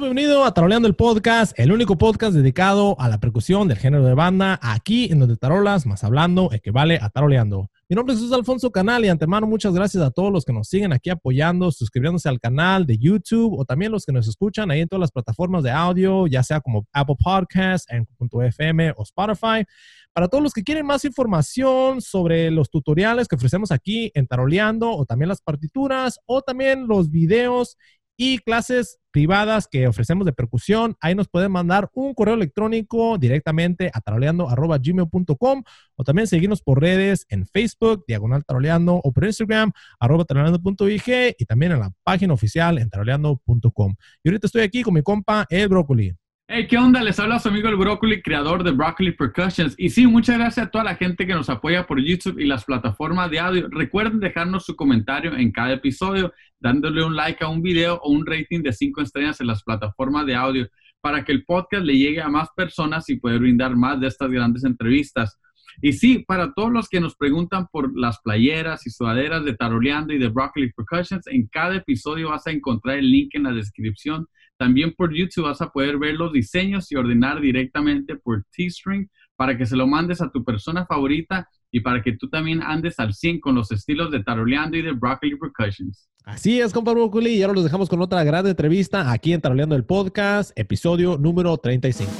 Bienvenido a Taroleando el Podcast, el único podcast dedicado a la percusión del género de banda, aquí en donde tarolas más hablando equivale a taroleando. Mi nombre es Alfonso Canal y antemano muchas gracias a todos los que nos siguen aquí apoyando, suscribiéndose al canal de YouTube o también los que nos escuchan ahí en todas las plataformas de audio, ya sea como Apple Podcasts, FM o Spotify. Para todos los que quieren más información sobre los tutoriales que ofrecemos aquí en Taroleando o también las partituras o también los videos y clases privadas que ofrecemos de percusión. Ahí nos pueden mandar un correo electrónico directamente a taroleando.gmail.com o también seguirnos por redes en Facebook, Diagonal Taroleando, o por Instagram, arroba taroleando.ig y también en la página oficial en taroleando.com. Y ahorita estoy aquí con mi compa, El Brócoli. Hey, ¿qué onda? Les habla su amigo el Broccoli, creador de Broccoli Percussions. Y sí, muchas gracias a toda la gente que nos apoya por YouTube y las plataformas de audio. Recuerden dejarnos su comentario en cada episodio, dándole un like a un video o un rating de 5 estrellas en las plataformas de audio para que el podcast le llegue a más personas y poder brindar más de estas grandes entrevistas. Y sí, para todos los que nos preguntan por las playeras y sudaderas de Taroleando y de Broccoli Percussions, en cada episodio vas a encontrar el link en la descripción también por YouTube vas a poder ver los diseños y ordenar directamente por T-String para que se lo mandes a tu persona favorita y para que tú también andes al 100 con los estilos de Taroleando y de Broccoli Percussions. Así es, compa Broccoli, y ahora los dejamos con otra gran entrevista aquí en Taroleando el Podcast, episodio número 35.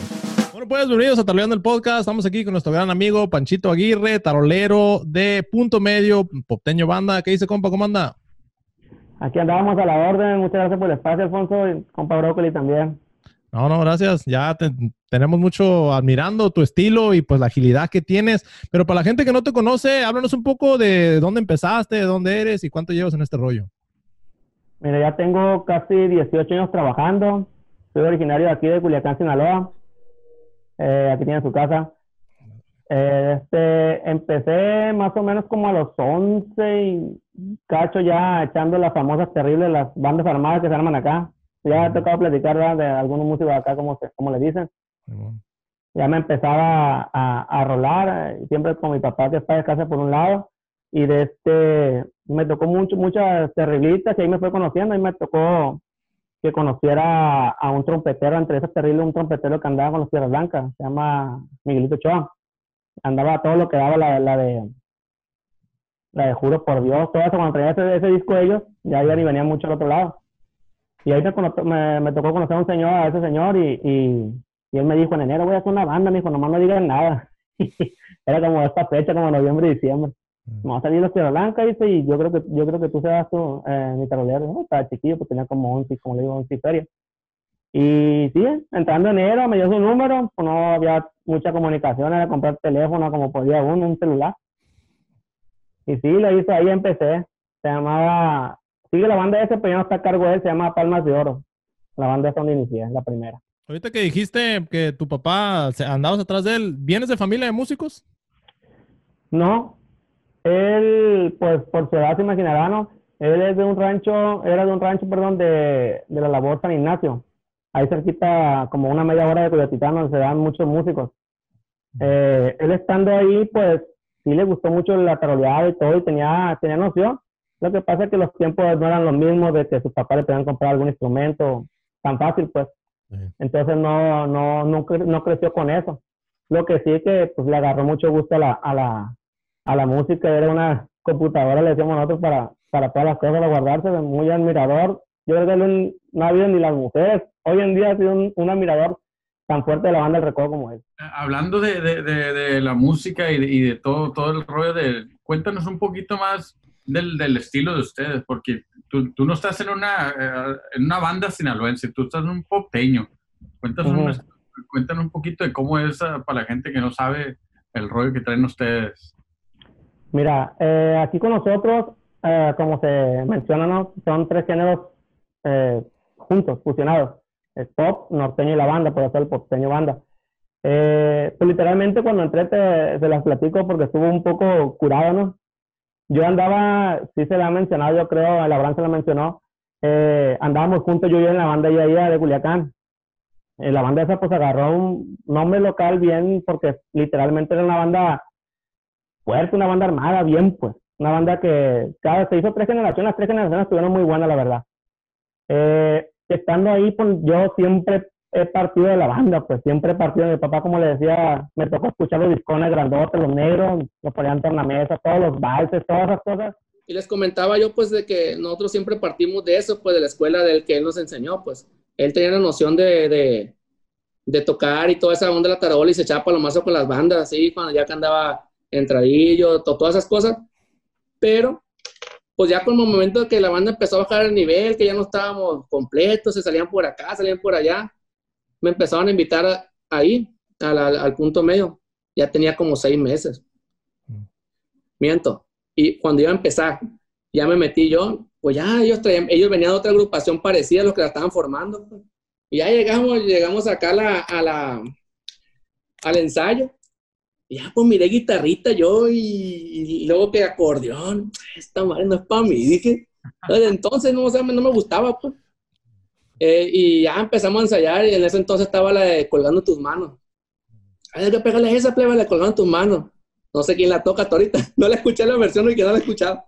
Bueno, pues bienvenidos a Taroleando el Podcast. Estamos aquí con nuestro gran amigo Panchito Aguirre, tarolero de Punto Medio, Popteño Banda. ¿Qué dice, compa? ¿Cómo anda? Aquí andábamos a la orden. Muchas gracias por el espacio, Alfonso, y compa Brócoli también. No, no, gracias. Ya tenemos mucho admirando tu estilo y pues la agilidad que tienes. Pero para la gente que no te conoce, háblanos un poco de dónde empezaste, de dónde eres y cuánto llevas en este rollo. Mira, ya tengo casi 18 años trabajando. Soy originario de aquí de Culiacán, Sinaloa. Eh, aquí tiene su casa. Este, empecé más o menos como a los 11 y cacho ya echando las famosas terribles, las bandas armadas que se arman acá. Ya he tocado platicar de algunos músicos acá, como, como le dicen. Ya me empezaba a, a, rolar, eh, siempre con mi papá que está de casa por un lado. Y de este, me tocó mucho, muchas terriblitas y ahí me fue conociendo. y me tocó que conociera a un trompetero, entre esas terribles, un trompetero que andaba con los Tierras Blancas, se llama Miguelito Choa andaba todo lo que daba la, la de la de Juro por Dios, todo eso, cuando traía ese, ese disco de ellos, ya iban y venían mucho al otro lado. Y ahí me, me, tocó conocer a un señor, a ese señor, y, y, y, él me dijo, en enero voy a hacer una banda, me dijo, nomás no digan nada. Era como esta fecha, como noviembre y diciembre. Mm. Vamos a salir los Tierra Blanca, dice, y yo creo que, yo creo que tú seas tú, eh, mi tarolero. ¿no? Estaba chiquillo, pues tenía como 11, como le digo, 11 ferias. Y sí, entrando enero me dio su número, pues no había mucha comunicación, era comprar teléfono como podía uno, un celular. Y sí, lo hice, ahí empecé. Se llamaba, sigue la banda ese, pero ya no está a cargo de él, se llama Palmas de Oro. La banda es donde inicié, la primera. Ahorita que dijiste que tu papá andabas atrás de él, ¿vienes de familia de músicos? No, él, pues por su edad se imaginará, ¿no? Él es de un rancho, era de un rancho, perdón, de, de la labor San Ignacio ahí cerquita, como una media hora de Coyotitán, donde se dan muchos músicos. Eh, él estando ahí, pues sí le gustó mucho la taroleada y todo, y tenía, tenía noción. Lo que pasa es que los tiempos no eran los mismos de que sus papás le podían comprar algún instrumento tan fácil, pues. Entonces no, no, no, no, creció con eso. Lo que sí que pues, le agarró mucho gusto a la, a la, a la música, era una computadora, le decíamos nosotros, para, para todas las cosas, para guardarse, muy admirador. Yo creo que no ha habido ni las mujeres hoy en día ha sido un, admirador tan fuerte de la banda del recodo como él. Eh, hablando de, de, de, la música y, y de, todo, todo el rollo de... Cuéntanos un poquito más del, del estilo de ustedes, porque tú, tú no estás en una, eh, en una banda sinaloense, tú estás en un popteño. Cuéntanos, un, cuéntanos un poquito de cómo es ah, para la gente que no sabe el rollo que traen ustedes. Mira, eh, aquí con nosotros, como se menciona, son tres géneros juntos, fusionados el pop norteño y la banda, por eso el popteño banda. Eh, pues literalmente cuando entré te, las platico porque estuvo un poco curado, ¿no? Yo andaba, sí se la ha mencionado, yo creo, Abraham se la mencionó, eh, andábamos juntos yo y en la banda ya de Culiacán. Eh, la banda esa pues agarró un nombre local bien porque literalmente era una banda fuerte, una banda armada, bien pues. Una banda que cada se hizo tres generaciones, las tres generaciones estuvieron muy buenas, la verdad. Eh, estando ahí, pues yo siempre he partido de la banda, pues siempre he partido. Mi papá, como le decía, me tocó escuchar los discones grandotes, los negros, los ponían en la mesa, todos los valses, todas esas cosas. Y les comentaba yo, pues, de que nosotros siempre partimos de eso, pues, de la escuela del que él nos enseñó, pues. Él tenía la noción de, de, de tocar y toda esa onda de la tarola y se echaba palomazo con las bandas, así, cuando ya que andaba entradillo, todas esas cosas. Pero pues ya con el momento que la banda empezó a bajar el nivel, que ya no estábamos completos, se salían por acá, salían por allá, me empezaron a invitar ahí, al, punto medio. Ya tenía como seis meses. Mm. Miento. Y cuando iba a empezar, ya me metí yo, pues ya ellos, traían, ellos venían de otra agrupación parecida a los que la estaban formando. Pues. Y ya llegamos, llegamos acá la, a la, al ensayo ya, pues miré guitarrita yo y, luego que acordeón. Esta madre no es para mí, dije. entonces no, no me gustaba, pues. Eh, y ya empezamos a ensayar y en ese entonces estaba la de Colgando tus manos. Hay que pegarle esa pleba, la Colgando tus manos. No sé quién la toca hasta ahorita. No la escuché la versión que no la he escuchado.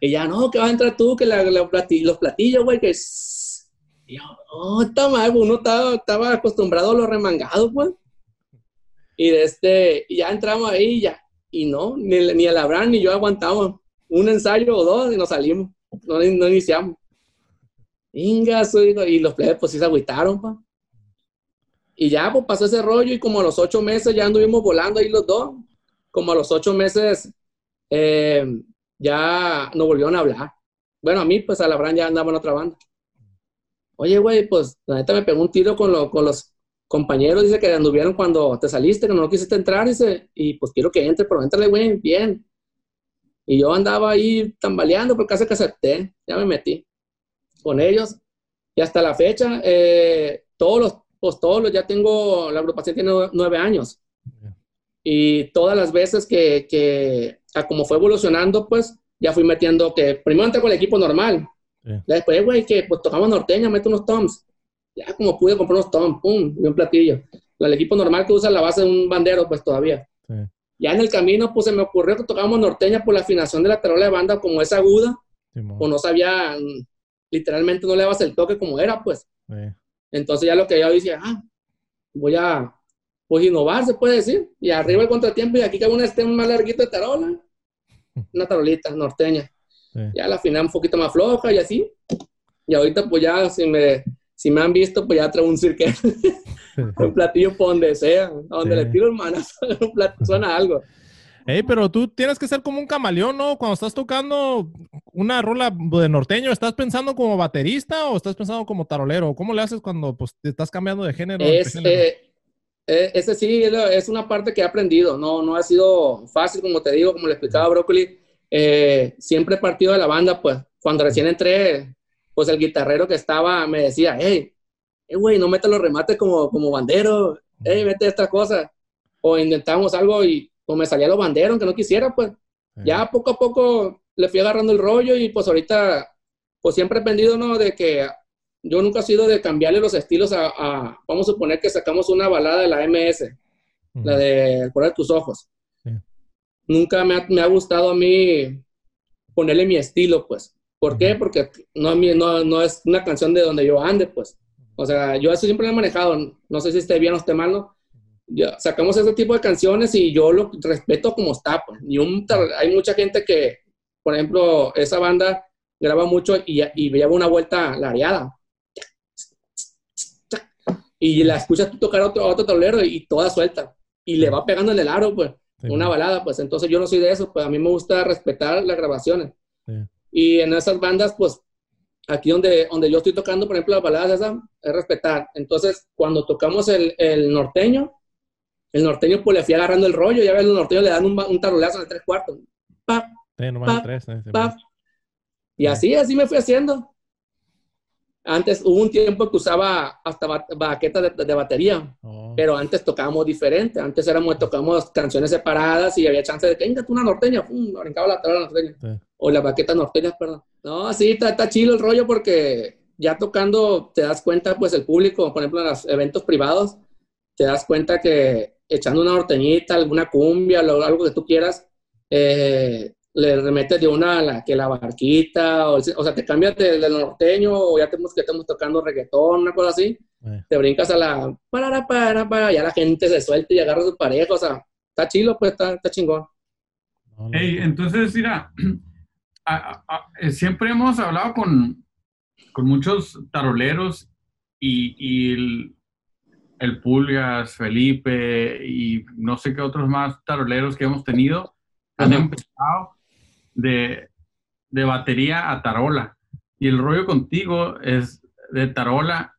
Y ya, no, que vas a entrar tú, que la, los platillos, güey, que... Y yo, oh, está mal, uno estaba, estaba acostumbrado a lo remangado, pues. Y, de este, ya entramos ahí ya, y no, ni, ni el Abraham ni yo aguantamos un ensayo o dos y nos salimos, no, no iniciamos. Inga, y los plebes pues sí se agüitaron, pa. Y ya pues pasó ese rollo y como a los ocho meses ya anduvimos volando ahí los dos. Como a los ocho meses eh, ya nos volvieron a hablar. Bueno, a mí pues al Abraham ya andaba en otra banda. Oye, güey, pues la neta me pegó un tiro con, lo, con los compañeros, dice que anduvieron cuando te saliste, que no quisiste entrar, dice, y pues quiero que entre, pero entrale, güey, bien. Y yo andaba ahí tambaleando, porque casi que acepté, ya me metí con ellos. Y hasta la fecha, eh, todos los, pues todos los, ya tengo, la agrupación tiene nueve años. Y todas las veces que, que como fue evolucionando, pues ya fui metiendo que primero entré con el equipo normal. Después, güey, que pues tocamos norteña, meto unos toms ya como pude comprar unos tom, pum, y un platillo. El equipo normal que usa la base de un bandero, pues todavía. Ya en el camino, pues se me ocurrió que tocábamos norteña por la afinación de la tarola de banda, como es aguda, o no sabía, mm, literalmente no le dabas el toque como era, pues. Entonces ya lo que yo decía, ah, voy a, pues innovar, se puede decir. Y arriba el contratiempo, y aquí cabe un más larguito de tarola, una tarolita norteña. Ya la afiné un poquito más floja y así. Y ahorita, pues ya, si me si me han visto, pues ya traigo un cirque, un platillo por donde sea, a donde le tiro hermanas, suena algo. Ey, pero tú tienes que ser como un camaleón, ¿no? Cuando estás tocando una rola de norteño, ¿estás pensando como baterista o estás pensando como tarolero? ¿Cómo le haces cuando pues, te estás cambiando de género? Es, eh, ese sí es una parte que he aprendido, no, no ha sido fácil, como te digo, como le explicaba Broccoli. Eh, siempre he partido de la banda, pues cuando recién entré, pues el guitarrero que estaba me decía, hey, hey güey, no metas los remates como, como bandero, hey, mete esta cosa. O intentamos algo y pues me salía los banderos, aunque no quisiera, pues. Ya poco a poco le fui agarrando el rollo y pues ahorita, pues siempre he aprendido, ¿no? De que yo nunca he sido de cambiarle los estilos a, vamos a suponer que sacamos una balada de la MS, la de Por tus ojos. Nunca me ha, me ha, gustado a mí ponerle mi estilo, pues. ¿Por qué? Porque no, no, no es una canción de donde yo ande, pues. O sea, yo eso siempre lo he manejado. No sé si esté bien o esté mal, ¿no? Ya, sacamos ese tipo de canciones y yo lo respeto como está, pues. Y un, hay mucha gente que, por ejemplo, esa banda graba mucho y, y lleva una vuelta lareada. Y la escuchas tú tocar a otro, otro tablero y toda suelta. Y le va pegando en el aro, pues. una balada, pues. Entonces yo no soy de eso, pues a mí me gusta respetar las grabaciones. Sí. Y en esas bandas, pues, aquí donde, donde yo estoy tocando, por ejemplo, las baladas esas, es respetar. Entonces, cuando tocamos el, el norteño, el norteño pues le fui agarrando el rollo, ya ves, los norteños le dan un, un tarolazo en el tres cuartos. Pap, tres, Y así, así me fui haciendo. Antes hubo un tiempo que usaba hasta baquetas de, batería, oh. pero antes tocábamos diferente. Antes éramos, tocábamos canciones separadas y había chance de que, venga, tú una norteña, pum, brincaba la tabla norteña. O la baqueta norteña, perdón. No, sí, está, está chido el rollo porque ya tocando te das cuenta, pues el público, por ejemplo, en los eventos privados, te das cuenta que echando una norteñita, alguna cumbia, algo que tú quieras, eh, le remetes de una a la que la barquita, o, o sea, te cambias del, del norteño, o ya te, que estamos tocando reggaetón, una cosa así, Eh. te brincas a la para, para, para, ya la gente se suelta y agarra a su pareja, o sea, está chilo, pues está, está chingón. No, no, Ey, entonces, mira, a- a- a- eh, siempre hemos hablado con, con muchos taroleros y, y el, el Pulgas, Felipe y no sé qué otros más taroleros que hemos tenido han empezado de, de batería a tarola. Y el rollo contigo es de tarola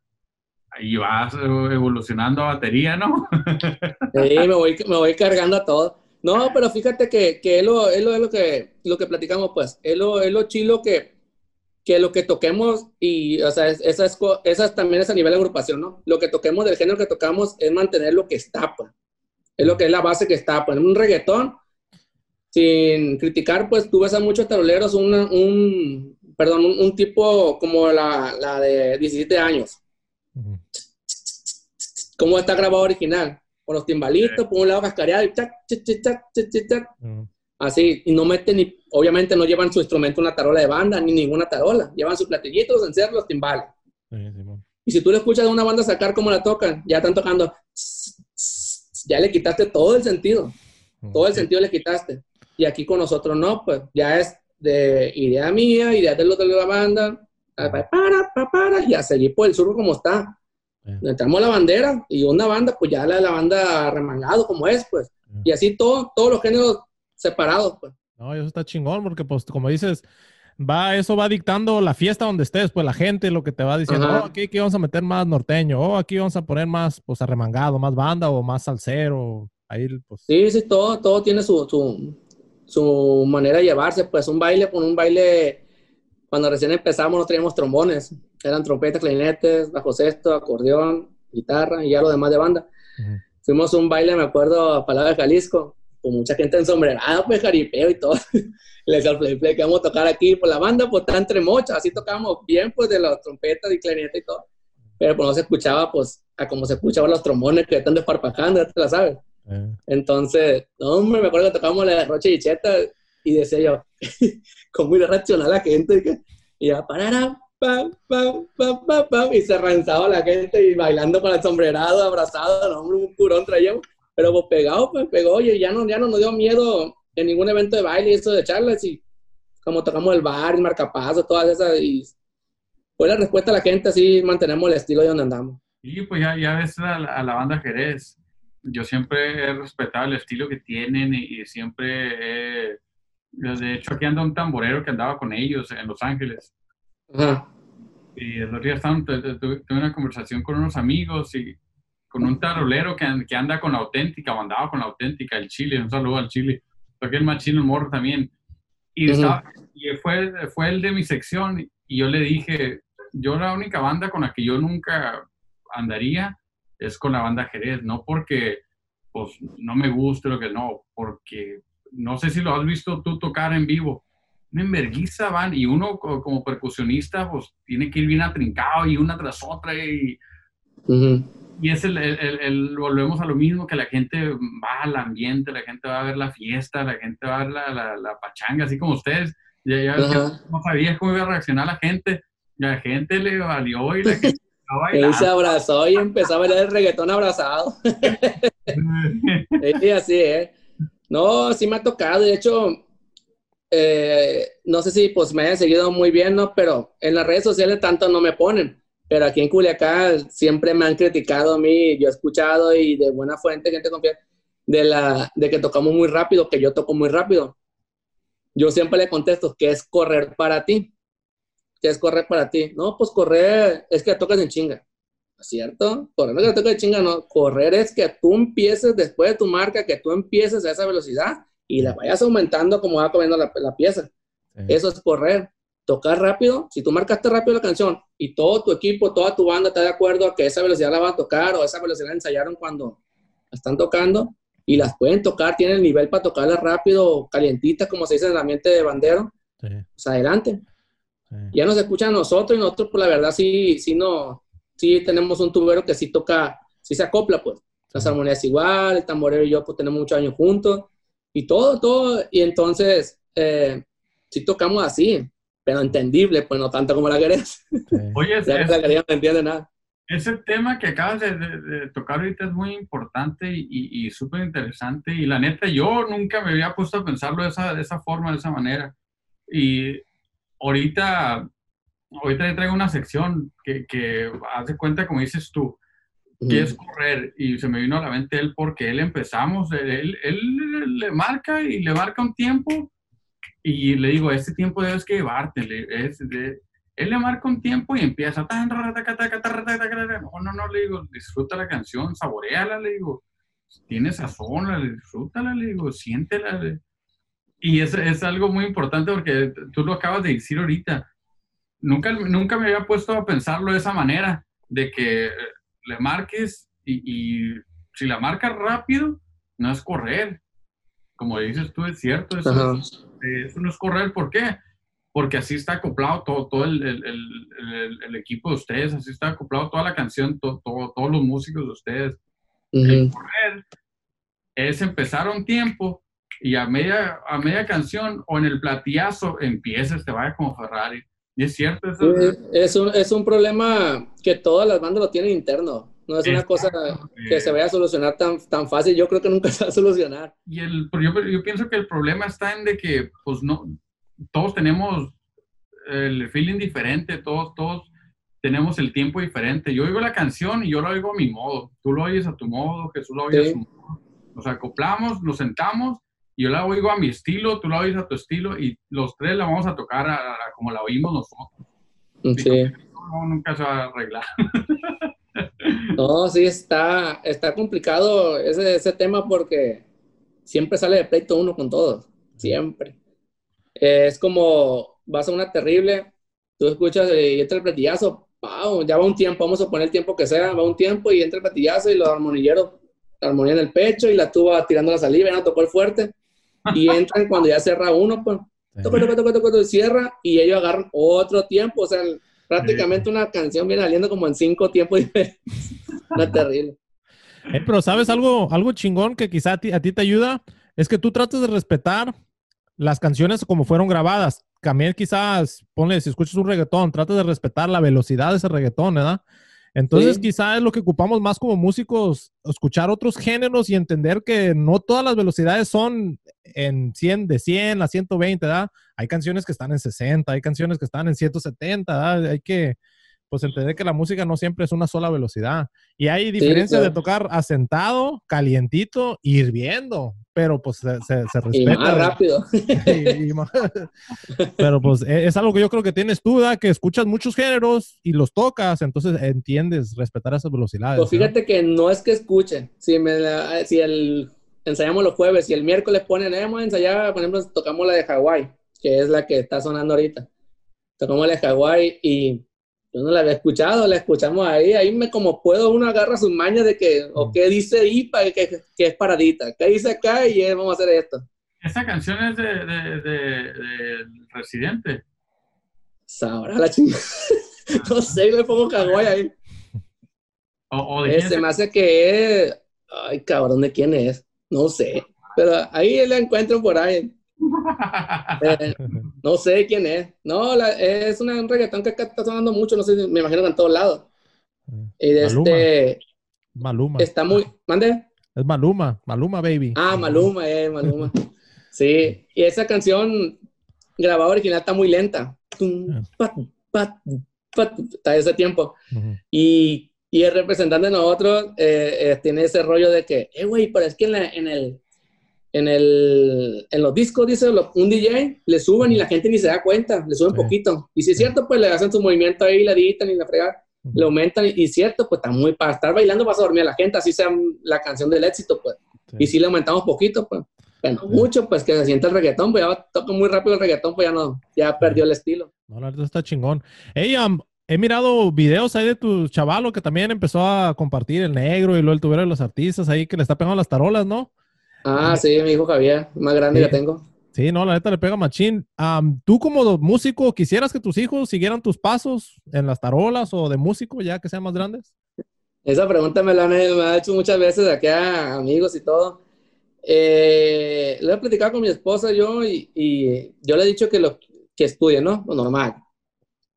y vas evolucionando a batería, ¿no? Sí, me voy, me voy cargando a todo. No, pero fíjate que, que es, lo, es, lo, es lo que, lo que platicamos, pues. Es lo, es lo chilo que, que lo que toquemos, y, o sea, es- esas, esas también es a nivel de agrupación, ¿no? Lo que toquemos del género que tocamos es mantener lo que está, pues. Es lo que es la base que está, pues. Un reggaetón, sin criticar, pues tú ves a muchos taroleros, una- un, perdón, un, un tipo como la, la de 17 años. Cómo está grabado original, con los timbalitos, por un lado cascareado y chac, chac, chac, chac, chac, chac, chac, Ujú. así, y no meten ni, obviamente no llevan su instrumento una tarola de banda, ni ninguna tarola, llevan su platillito, los encerros, los timbales. Y si tú le escuchas a una banda sacar cómo la tocan, ya están tocando, ya le quitaste todo el sentido, todo el sentido le quitaste. Y aquí con nosotros no, pues ya es de idea mía, idea de los de la banda, para, para, para, y a seguir por el sur como está. Sí. Entramos la bandera y una banda, pues ya la, la banda remangado como es, pues. Y así todo, todos los géneros separados, pues. No, eso está chingón porque, pues, como dices, va, eso va dictando la fiesta donde estés, pues la gente lo que te va diciendo, Ajá. oh, aquí, aquí vamos a meter más norteño, oh, aquí vamos a poner más, pues, arremangado, más banda o más salsero, ahí, pues, Sí, sí, todo, todo tiene su, su, su manera de llevarse, pues un baile, con un baile, cuando recién empezamos no teníamos trombones, eran trompetas, clarinetes, bajo sexto, acordeón, guitarra y ya lo demás de banda. Fuimos a un baile, me acuerdo, a Palabra de Jalisco, con mucha gente ensombrerada, pues jaripeo y todo. Le decía al play play que vamos a tocar aquí, pues la banda pues está entre mochas, así tocábamos bien pues de las trompetas y clarinetes y todo. Pero pues no se escuchaba pues a como se escuchaban los trombones que están desparpajando, ya te la sabes. Eh, Entonces, no, hombre, me acuerdo que tocábamos la de Roche y Cheta y decía yo, cómo irá a reaccionar la gente. Y, que, y ya, parará, pam, pam, pam, pam, pam, y se arranzaba la gente y bailando con el sombrerado, abrazado, no, hombre, un curón traíamos. Pero pues pegado, pues pegó, oye, ya no, ya no nos dio miedo en ningún evento de baile y eso de charlas y como tocamos el bar, el marcapaso, todas esas y fue la respuesta a la gente, así mantenemos el estilo de donde andamos. Y pues ya, ya ves a la, a la banda Jerez. Yo siempre he respetado el estilo que tienen y, y siempre he... De hecho, aquí anda un tamborero que andaba con ellos en Los Ángeles. Ajá. Y el otro día estaban- tuve, tuve una conversación con unos amigos y con un tarolero que, que anda con la auténtica, o andaba con la auténtica, el Chile. Un saludo al Chile. Porque el machino, el morro también. Y, estaba- y fue, fue el de mi sección y yo le dije, yo la única banda con la que yo nunca andaría es con la banda Jerez, no porque pues no me guste lo que no, porque no sé si lo has visto tú tocar en vivo. Una enverguiza van y uno co- como percusionista pues tiene que ir bien atrincado y una tras otra y, Ujú. y es el, el- el- el- volvemos a lo mismo que la gente va al ambiente, la gente va a ver la fiesta, la gente va a ver la, la, la pachanga, así como ustedes. Ya, ya Ajá. no sabía cómo iba a reaccionar la gente. La gente le valió y la gente a Él se bailar. abrazó y empezó a bailar el reggaetón abrazado. Sí, así es. No, sí me ha tocado. De hecho, eh, no sé si pues me hayan seguido muy bien, ¿no? Pero en las redes sociales tanto no me ponen. Pero aquí en Culiacán siempre me han criticado a mí. Yo he escuchado y de buena fuente, gente confiable, de, la, de que tocamos muy rápido, que yo toco muy rápido. Yo siempre le contesto, ¿qué es correr para ti? ¿Qué es correr para ti? No, pues correr es que tocas en chinga. ¿cierto? Correr no es que toque de chinga, no. Correr es que tú empieces después de tu marca, que tú empieces a esa velocidad y la vayas aumentando como va comiendo la, la pieza. Eso es correr. Tocar rápido, si tú marcaste rápido la canción y todo tu equipo, toda tu banda está de acuerdo a que esa velocidad la van a tocar o esa velocidad la ensayaron cuando la están tocando y las pueden tocar, tienen el nivel para tocarla rápido, calientitas, como se dice en el ambiente de bandero, Sí, pues adelante sí. ya nos escuchan a nosotros y nosotros, pues la verdad, sí, sí, no, sí tenemos un tubero que sí toca, sí se acopla, pues. Las armonías igual, el tamborero y yo, pues tenemos muchos años juntos y todo, todo. Y entonces, eh, sí tocamos así, pero entendible, pues no tanto como la querés. Oye, Ya es- la querés no entiende nada. ese tema que acabas de, de- de tocar ahorita es muy importante y, y- y súper interesante. Y la neta, yo nunca me había puesto a pensarlo de esa, de esa forma, de esa manera. Y ahorita, ahorita le traigo una sección que, que hace cuenta, como dices tú, que es correr. Y se me vino a la mente él porque él empezamos, él, él le marca y le marca un tiempo y le digo, este tiempo debes que llevarte. le- es de- él le marca un tiempo y empieza. No, no, no, le digo, disfruta la canción, saboreala, le digo. Tiene sazón, la- disfrútala, le digo, siéntela. le- Y es, es algo muy importante porque tú lo acabas de decir ahorita. Nunca, nunca me había puesto a pensarlo de esa manera, de que eh, le marques y, y si la marcas rápido, no es correr. Como dices tú, es cierto, eso, es- eh, eso no es correr. ¿Por qué? Porque así está acoplado todo, todo el, el- el- el- el equipo de ustedes, así está acoplado toda la canción, to- to- todos los músicos de ustedes. El correr es empezar un tiempo y a media, a media canción o en el platillazo empiezas, te vaya como Ferrari. Y es cierto, eso Es un, es un problema que todas las bandas lo tienen interno. No es una cosa Exacto. que se vaya a solucionar tan, tan fácil. Yo creo que nunca se va a solucionar. Y el, yo, yo pienso que el problema está en de que, pues no, todos tenemos el feeling diferente, todos, todos tenemos el tiempo diferente. Yo oigo la canción y yo la oigo a mi modo. Tú lo oyes a tu modo, Jesús lo oye Sí. a su modo. Nos acoplamos, nos sentamos yo la oigo a mi estilo, tú la oyes a tu estilo y los tres la vamos a tocar a- a- como la oímos nosotros. Sí. No, nunca se va a arreglar. No, sí, está, está complicado ese, ese tema porque siempre sale de pleito uno con todos. Siempre. Eh, es como vas a una terrible, tú escuchas y entra el platillazo, ¡pau! ya va un tiempo, vamos a poner el tiempo que sea, va un tiempo y entra el platillazo y los armonilleros, la armonía en el pecho y la tuba tirando la saliva, ya no tocó el fuerte. Y entran cuando ya cierra uno, pues toca, toca, toca, toca, toca, cierra y ellos agarran otro tiempo, o sea, prácticamente una canción viene saliendo como en cinco tiempos diferentes. Una terrible. Eh, pero sabes algo, algo chingón que quizá a ti, a ti te ayuda, es que tú trates de respetar las canciones como fueron grabadas. También quizás, ponle, si escuchas un reggaetón, trates de respetar la velocidad de ese reggaetón, ¿verdad? Entonces Sí. quizá es lo que ocupamos más como músicos, escuchar otros géneros y entender que no todas las velocidades son en 100, de 100 a 120, ¿verdad? Hay canciones que están en 60, hay canciones que están en 170, ¿verdad? Hay que, pues, entender que la música no siempre es una sola velocidad. Y hay diferencias de claro. tocar asentado, calientito, hirviendo, pero pues se, se, se Y respeta. más rápido. Y- y más- pero pues e- es algo que yo creo que tienes tú, ¿verdad? que escuchas muchos géneros y los tocas, entonces entiendes respetar esas velocidades. Pues fíjate que no es que escuchen. Si, me la- si el, ensayamos los jueves y el miércoles ponen, eh, vamos a ensayar, por ejemplo, tocamos la de Hawái, que es la que está sonando ahorita. Tocamos la de Hawái y yo no la había escuchado, la escuchamos ahí. Ahí me como puedo, uno agarra sus mañas de que, o qué dice ahí, para que, que es paradita. ¿Qué dice acá? Y eh, vamos a hacer esto. Esa canción es de, de, de- de Residente. Sabrá la chingada. no sé, le pongo Hawái ahí. O, o de Ese es- me hace que es. Ay, cabrón, ¿de quién es? No sé. Pero ahí la encuentro por ahí. Eh, no sé quién es. No, la- es una, un reggaetón que acá está sonando mucho. No sé, me imagino que en todos lados. Y de Maluma. este. Maluma. Está muy. ¿Mande? Es Maluma, Maluma Baby. Ah, Maluma, eh, Maluma. Sí. Y esa canción grabada original está muy lenta. Pat, Está ese tiempo. Y el representante de nosotros eh, eh, tiene ese rollo de que, eh, güey, pero es que en, la- en el, en el, en los discos, dice lo- un DJ, le suben y la gente ni se da cuenta, le suben Sí. poquito. Y si es cierto, pues le hacen su movimiento ahí, la editan y la fregan, le aumentan. Y es cierto, pues está muy, para estar bailando vas a dormir a la gente, así sea la canción del éxito, pues. Sí. Y si le aumentamos poquito, pues. Pero no Sí. mucho, pues que se siente el reggaetón, pues ya toca muy rápido el reggaetón, pues ya no, ya perdió el estilo. No, la verdad está chingón. Hey, um, he mirado videos ahí de tu chavalo que también empezó a compartir el negro y luego el tubero de los artistas ahí que le está pegando las tarolas, ¿no? Ah, sí, mi hijo Javier, más grande Sí. que tengo. Sí, no, la neta le pega machín. Am, ¿Tú como músico quisieras que tus hijos siguieran tus pasos en las tarolas o de músico ya que sean más grandes? Esa pregunta me la han, me ha hecho muchas veces aquí a amigos y todo. Eh, lo he platicado con mi esposa yo y, y yo le he dicho que, lo, que estudie, ¿no? Lo normal.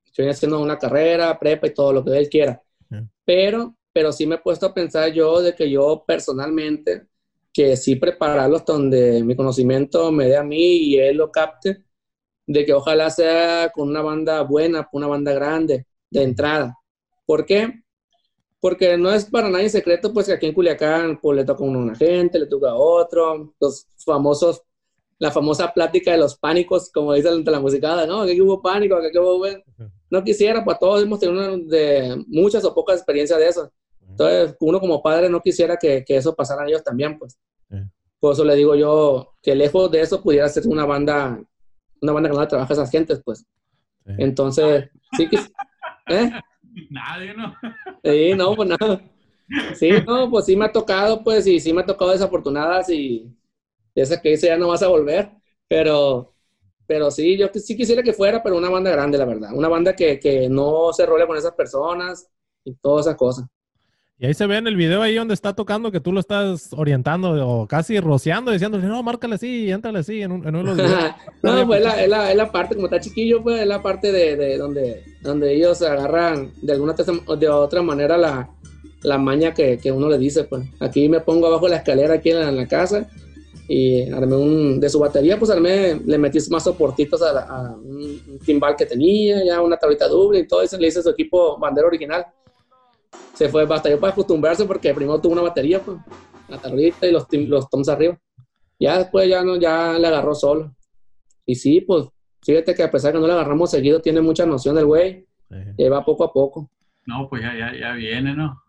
Estoy haciendo una carrera, prepa y todo lo que él quiera. Yeah. Pero, pero sí me he puesto a pensar yo de que yo personalmente, que sí prepararlos donde mi conocimiento me dé a mí y él lo capte, de que ojalá sea con una banda buena, una banda grande, de entrada. ¿Por qué? Porque no es para nadie secreto, pues que aquí en Culiacán pues, le toca a una gente, le toca a otro, los famosos, la famosa plática de los pánicos, como dicen entre la musicada, ¿no? Aquí hubo pánico, aquí hubo... No quisiera, pues todos hemos tenido una de muchas o pocas experiencias de eso. Entonces, uno como padre no quisiera que, que eso pasara a ellos también, pues. Sí. Por eso le digo yo que lejos de eso pudiera ser una banda, una banda que no trabaja a esas gentes, pues. Sí. Entonces, sí que... ¿Eh? Nadie, ¿no? Sí, no, pues nada. Sí, no, pues sí me ha tocado, pues, y sí me ha tocado desafortunadas y esa que dice ya no vas a volver, pero, pero sí, yo sí quisiera que fuera, pero una banda grande, la verdad. Una banda que, que no se role con esas personas y todas esas cosas. Y ahí se ve en el video ahí donde está tocando que tú lo estás orientando o casi rociando, diciéndole, no, márcale así, éntrale así en, un- en uno de los videos. no, pues es la, es, la, es la parte, como está chiquillo, pues es la parte de, de donde, donde ellos agarran de alguna de otra manera la, la maña que, que uno le dice, pues. Aquí me pongo abajo de la escalera aquí en la, en la casa y armé un, de su batería, pues armé, le metí más soportitos a un, un timbal que tenía, ya una tablita doble y todo eso, le hice su equipo bandera original. Se fue, batalló para acostumbrarse porque primero tuvo una batería, pues, la tablita y los, los toms arriba. Ya después ya no, ya le agarró solo. Y sí, pues, fíjate que a pesar que no le agarramos seguido, tiene mucha noción del güey, Sí. y ahí va poco a poco. No, pues ya, ya, ya viene, ¿no?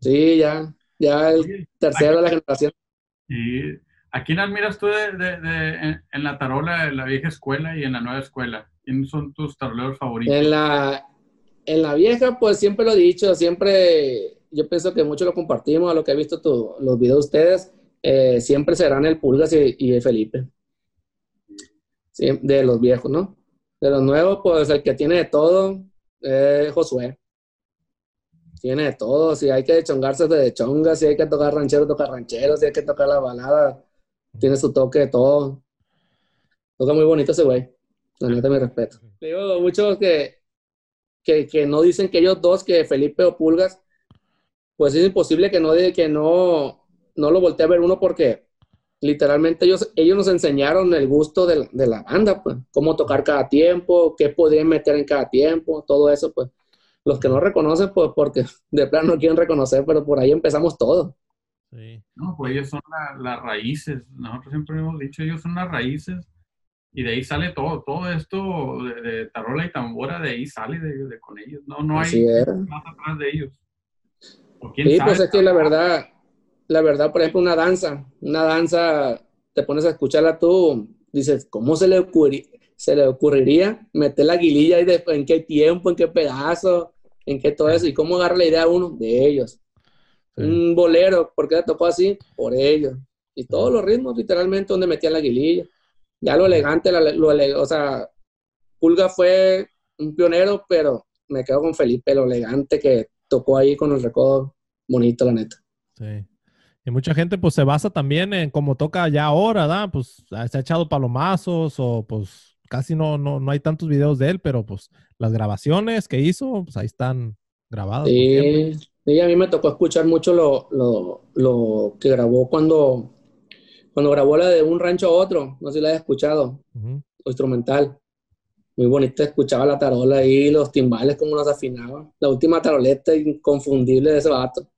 Sí, ya, ya el tercero de la generación. ¿Y a quién admiras tú de, de- de- en, en la tarola, en la vieja escuela y en la nueva escuela? ¿Quiénes son tus taroleros favoritos? En la, en la vieja, pues siempre lo he dicho, siempre, yo pienso que mucho lo compartimos, a lo que he visto los videos de ustedes, eh, siempre serán el Pulgas y, el Felipe. De los viejos, ¿no? De los nuevos, pues el que tiene de todo es Josué. Tiene de todo, si hay que chongarse de chonga, si hay que tocar ranchero, toca ranchero, si hay que tocar la balada, tiene su toque de todo. Toca muy bonito ese güey. La neta, me respeto. Le digo muchos que, que, que no dicen que ellos dos, que Felipe o Pulgas, pues es imposible que no, de- que no, no lo voltee a ver uno porque literalmente ellos, ellos nos enseñaron el gusto de, la- de la banda, pues, cómo tocar cada tiempo, qué podían meter en cada tiempo, todo eso, pues. Los que no reconocen, pues porque de plano no quieren reconocer, pero por ahí empezamos todo. Sí. No, pues ellos son la- las raíces. Nosotros siempre hemos dicho, ellos son las raíces. Y de ahí sale todo, todo esto de, de tarola y tambora, de ahí sale de, de- con ellos. No, no hay es. más atrás de ellos. O quién Sí, sabe, pues es que la verdad, la verdad, por ejemplo, una danza, una danza, te pones a escucharla tú, dices, ¿cómo se le, ocurri- se le ocurriría meter la guililla y de- en qué tiempo, en qué pedazo, en qué todo eso? ¿Y cómo agarra la idea a uno? De ellos. Sí. Un bolero, ¿por qué le tocó así? Por ellos. Y todos los ritmos, literalmente, donde metían la guililla. Ya lo elegante, lo o sea, Pulga fue un pionero, pero me quedo con Felipe, lo elegante que tocó ahí con el recodo bonito, la neta. Sí. Y mucha gente pues se basa también en cómo toca ya ahora, ¿verdad? Pues ah, se ha echado palomazos o pues casi no, no, no hay tantos videos de él, pero pues las grabaciones que hizo, pues ahí están grabadas. Sí, sí, a mí me tocó escuchar mucho lo, lo, lo que grabó cuando, cuando grabó la de Un Rancho a Otro, no sé si la has escuchado, o instrumental. Muy bonita, escuchaba la tarola ahí, los timbales, como los afinaba. La última taroleta inconfundible de ese vato.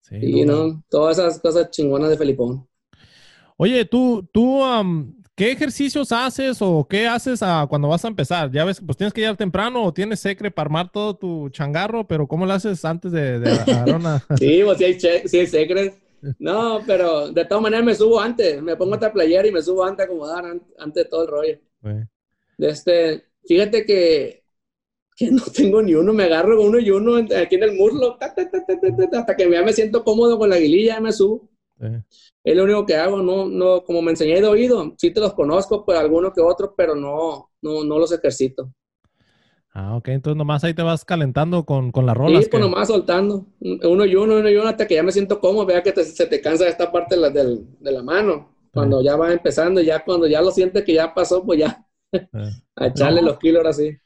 Sí, Y no, no, todas esas cosas chingonas de Felipón. Oye, tú, tú, am, ¿qué ejercicios haces o qué haces cuando vas a empezar? Ya ves, pues tienes que llegar temprano o tienes secre para armar todo tu changarro, pero ¿cómo lo haces antes de, de una? Sí, pues sí hay, sí hay secrets. No, pero de todas maneras me subo antes, me pongo otra playera y me subo antes a acomodar an- antes de todo el rollo. Este, fíjate que, que no tengo ni uno, me agarro uno y uno aquí en el muslo, ta, ta, ta, ta, ta, ta, hasta que ya me siento cómodo con la guililla, ya me subo. Es lo único que hago, no, no, como me enseñé de oído, sí te los conozco, pues algunos que otros, pero no, no, no los ejercito. Ah, ok. Entonces nomás ahí te vas calentando con, con las rolas. Sí, pues que- nomás soltando. Uno y uno, uno y uno, hasta que ya me siento cómodo. Vea que te- se te cansa esta parte de la, de la mano. Cuando ya va empezando, ya cuando ya lo sientes que ya pasó, pues ya a echarle No. los kilos ahora sí.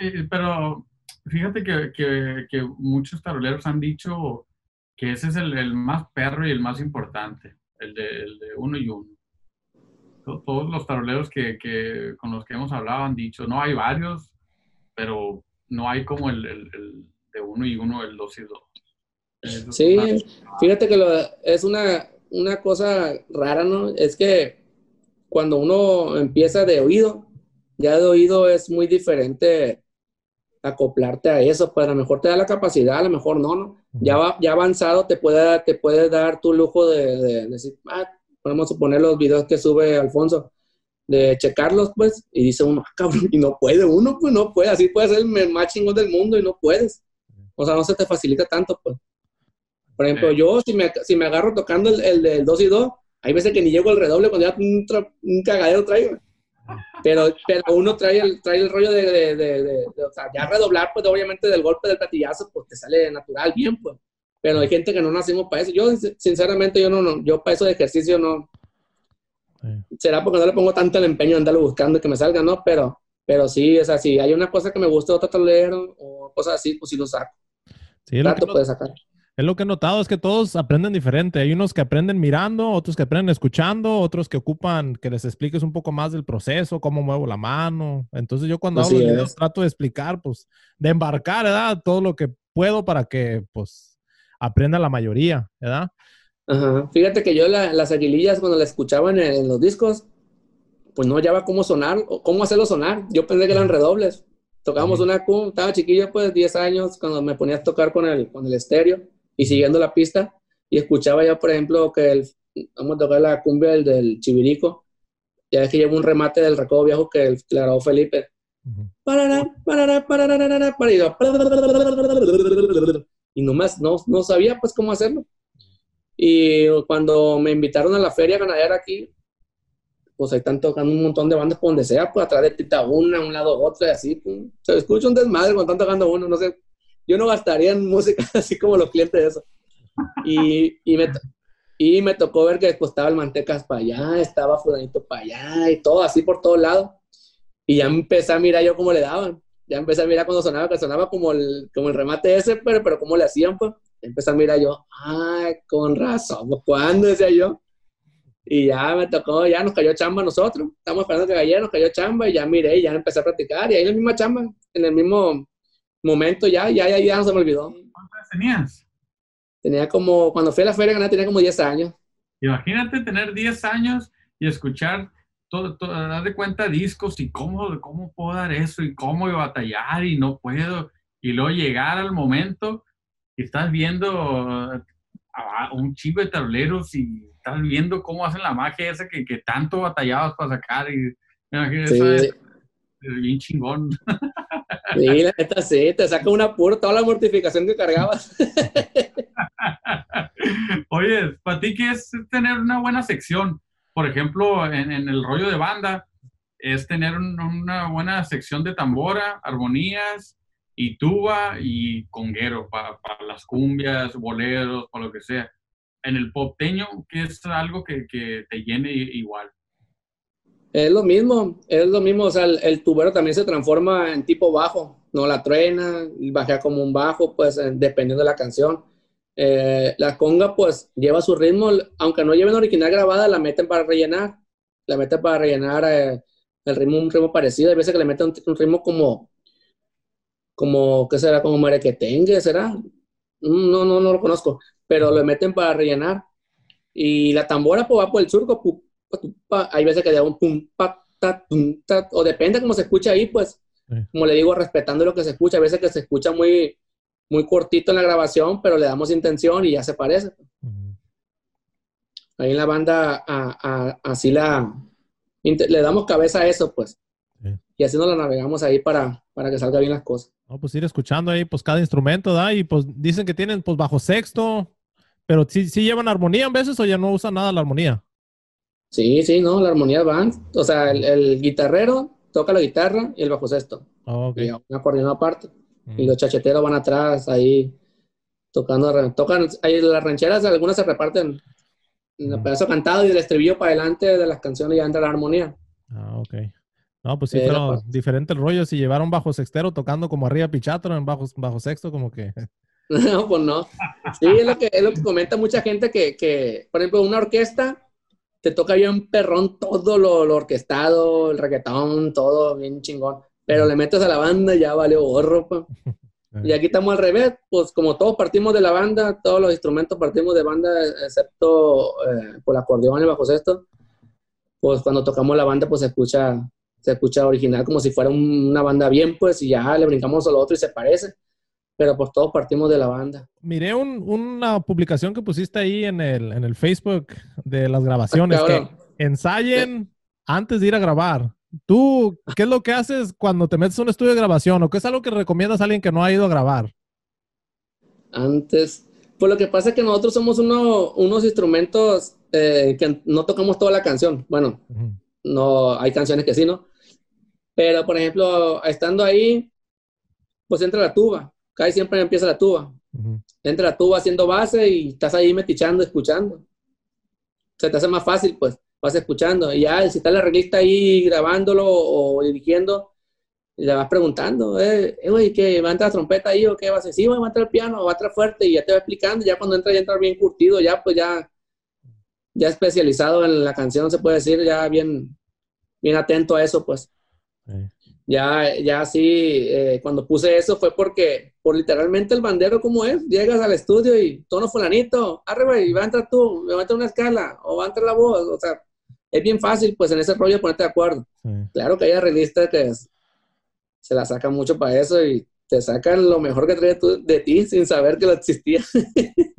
Eh, pero fíjate que, que- que muchos taroleros han dicho que ese es el, el más perro y el más importante, el de, el de uno y uno. To- Todos los taroleros que, que- con los que hemos hablado han dicho, no hay varios, pero no hay como el, el- el de uno y uno, el dos y dos. Eso Sí, una- fíjate que lo- es una, una cosa rara, ¿no? Es que cuando uno empieza de oído, ya de oído es muy diferente acoplarte a eso, pues a lo mejor te da la capacidad, a lo mejor no, ¿no? Ya, va, ya avanzado te puede, te puede dar tu lujo de, de decir, ah, podemos suponer los videos que sube Alfonso, de checarlos, pues, y dice uno, ah, cabrón, y no puede uno, pues no puede, así puede ser el más chingón del mundo y no puedes. O sea, no se te facilita tanto, pues. Por ejemplo, yo, si me, si me agarro tocando el, el del 2 y 2, hay veces que ni llego al redoble cuando ya un, un cagadero traigo. Pero, pero uno trae el, trae el rollo de, de, de- de- de- o sea, ya redoblar, pues obviamente del golpe del platillazo, pues te sale natural, bien, pues. Pero hay gente que no nacimos para eso. Yo, sinceramente, yo no, no yo para eso de ejercicio no. Sí. Será porque no le pongo tanto el empeño de andarlo buscando y que me salga, ¿no? Pero, pero sí, o sea, si hay una cosa que me gusta, otro tablero o cosas así, pues sí lo saco. Sí, es lo, que, Trato no- puede sacar. es lo que he notado, es que todos aprenden diferente. Hay unos que aprenden mirando, otros que aprenden escuchando, otros que ocupan que les expliques un poco más del proceso, cómo muevo la mano. Entonces yo cuando Así hago los videos es. trato de explicar, pues, de embarcar, ¿verdad? Todo lo que puedo para que, pues, aprenda la mayoría, ¿verdad? Ajá. Fíjate que yo la- las aguilillas cuando las escuchaba en, en los discos, pues no hallaba cómo sonar, o cómo hacerlo sonar. Yo pensé que eran redobles. Tocábamos una cum, estaba chiquillo, pues 10 años, cuando me ponía a tocar con el, con el estéreo y siguiendo la pista, y escuchaba ya, por ejemplo, que el, vamos a tocar la cumbia del, del Chivirico, ya es que lleva un remate del recodo viejo que, el, que le grabó Felipe. Y yo, y nomás no, no sabía pues cómo hacerlo. Y cuando me invitaron a la feria ganadera aquí, pues ahí están tocando un montón de bandas por donde sea, pues atrás de Tita una, un lado otra, y así. pum. Se escucha un desmadre cuando están tocando uno, no sé. Yo no gastaría en música así como los clientes de eso. Y, y, me, y me tocó ver que pues, estaba el Mantecas para allá, estaba Fulanito para allá, y todo así por todos lados. Y ya empecé a mirar yo cómo le daban. Ya empecé a mirar cuando sonaba, que sonaba como el, como el remate ese, pero, pero cómo le hacían, pues. Empecé a mirar yo, ay, con razón, ¿cuándo? Decía yo. Y ya me tocó, ya nos cayó chamba a nosotros. Estamos esperando que cayera, nos cayó chamba y ya miré, y ya empecé a practicar. Y ahí en la misma chamba, en el mismo momento ya, ya, ya, ya no se me olvidó. ¿Cuántas tenías? Tenía como, cuando fui a la feria ganar tenía como 10 años. Imagínate tener 10 años y escuchar todo, todo dar de cuenta discos y cómo, cómo puedo dar eso y cómo a batallar y no puedo. Y luego llegar al momento y estás viendo a, un chico de tableros y estás viendo cómo hacen la magia esa que, que tanto batallabas para sacar. Y, me imagino, Sí, eso es, es bien chingón. sí, la neta sí, te saca una pura, toda la mortificación que cargabas. Oye, ¿para ti qué es tener una buena sección? Por ejemplo, en, en el rollo de banda, es tener un- una buena sección de tambora, armonías y tuba y conguero para las cumbias, boleros, para lo que sea. En el popteño, que es algo que, que te llene igual. Es lo mismo, es lo mismo, o sea, el, tubero también se transforma en tipo bajo, no la truena, baja como un bajo, pues dependiendo de la canción. Eh, la conga, pues lleva su ritmo, aunque no lleven original grabada, la meten para rellenar, la meten para rellenar eh, el ritmo, un ritmo parecido. Hay veces que le meten un ritmo como, como, ¿qué será? Como merequetengue, ¿será? Mm, No, no, no lo conozco, pero lo meten para rellenar. Y la tambora, pues va por el surco, pu- pa, tu, pa. hay veces que da un pum, pa, ta, tum, ta, o depende cómo se escucha ahí, pues, como le digo, respetando lo que se escucha. Hay veces que se escucha muy, muy cortito en la grabación, pero le damos intención y ya se parece. Ujú. Ahí en la banda a- a- así la le damos cabeza a eso, pues. Sí. Y así nos la navegamos ahí para, para que salga bien las cosas. No, pues ir escuchando ahí, pues cada instrumento, ¿da? Y pues dicen que tienen, pues bajo sexto, pero sí, sí llevan armonía en veces o ya no usan nada la armonía. Sí, sí, no, la armonía van. O sea, el, el guitarrero toca la guitarra y el bajo sexto. Oh, ok. Y un acordeón aparte. Mm. Y los chacheteros van atrás ahí tocando, tocan, ahí las rancheras, algunas se reparten en el Ujú. pedazo cantado y el estribillo para adelante de las canciones ya entra la armonía. Ah, ok. No, pues sí, Eh, pero pues- diferente el rollo. Si llevaron bajo sextero tocando como arriba Pichatro en bajo, bajo sexto, como que. No, pues no. Sí, es lo que, es lo que comenta mucha gente que, que, por ejemplo, una orquesta te toca bien perrón todo lo, lo orquestado, el reggaetón, todo bien chingón. Pero le metes a la banda y ya valió gorro, pues. Y aquí estamos al revés, pues como todos partimos de la banda, todos los instrumentos partimos de banda, excepto eh, por el acordeón y bajo sexto, pues cuando tocamos la banda, pues se escucha, se escucha original como si fuera un- una banda bien, pues, y ya le brincamos al otro y se parece. Pero pues todos partimos de la banda. Miré un- una publicación que pusiste ahí en el, en el Facebook de las grabaciones. que ensayen antes de ir a grabar. ¿Tú qué es lo que haces cuando te metes a un estudio de grabación? ¿O qué es algo que recomiendas a alguien que no ha ido a grabar? Antes, pues lo que pasa es que nosotros somos uno- unos instrumentos eh, que no tocamos toda la canción. Bueno, Ujú. no, hay canciones que sí, ¿no? Pero, por ejemplo, estando ahí, pues entra la tuba. Casi siempre empieza la tuba. Entra la tuba haciendo base y estás ahí metichando, escuchando. Se te hace más fácil, pues, vas escuchando. Y ya, si está el arreglista ahí grabándolo o dirigiendo, le vas preguntando, eh, eh, güey, ¿qué? ¿Va a entrar la trompeta ahí o qué? Va a decir, sí, güey, va a entrar el piano, va a entrar fuerte y ya te va explicando. Ya cuando entra, ya entra bien curtido, ya, pues, ya, ya especializado en la canción, se puede decir, ya bien, bien atento a eso, pues. Ya, ya sí, eh, cuando puse eso fue porque, por literalmente el bandero como es, llegas al estudio y tono fulanito, arriba y va a entrar tú, me va a entrar una escala, o va a entrar la voz, o sea, es bien fácil pues en ese rollo ponerte de acuerdo. Sí. Claro que hay arreglistas que es- se la sacan mucho para eso y te sacan lo mejor que trae tú- de ti sin saber que lo existía.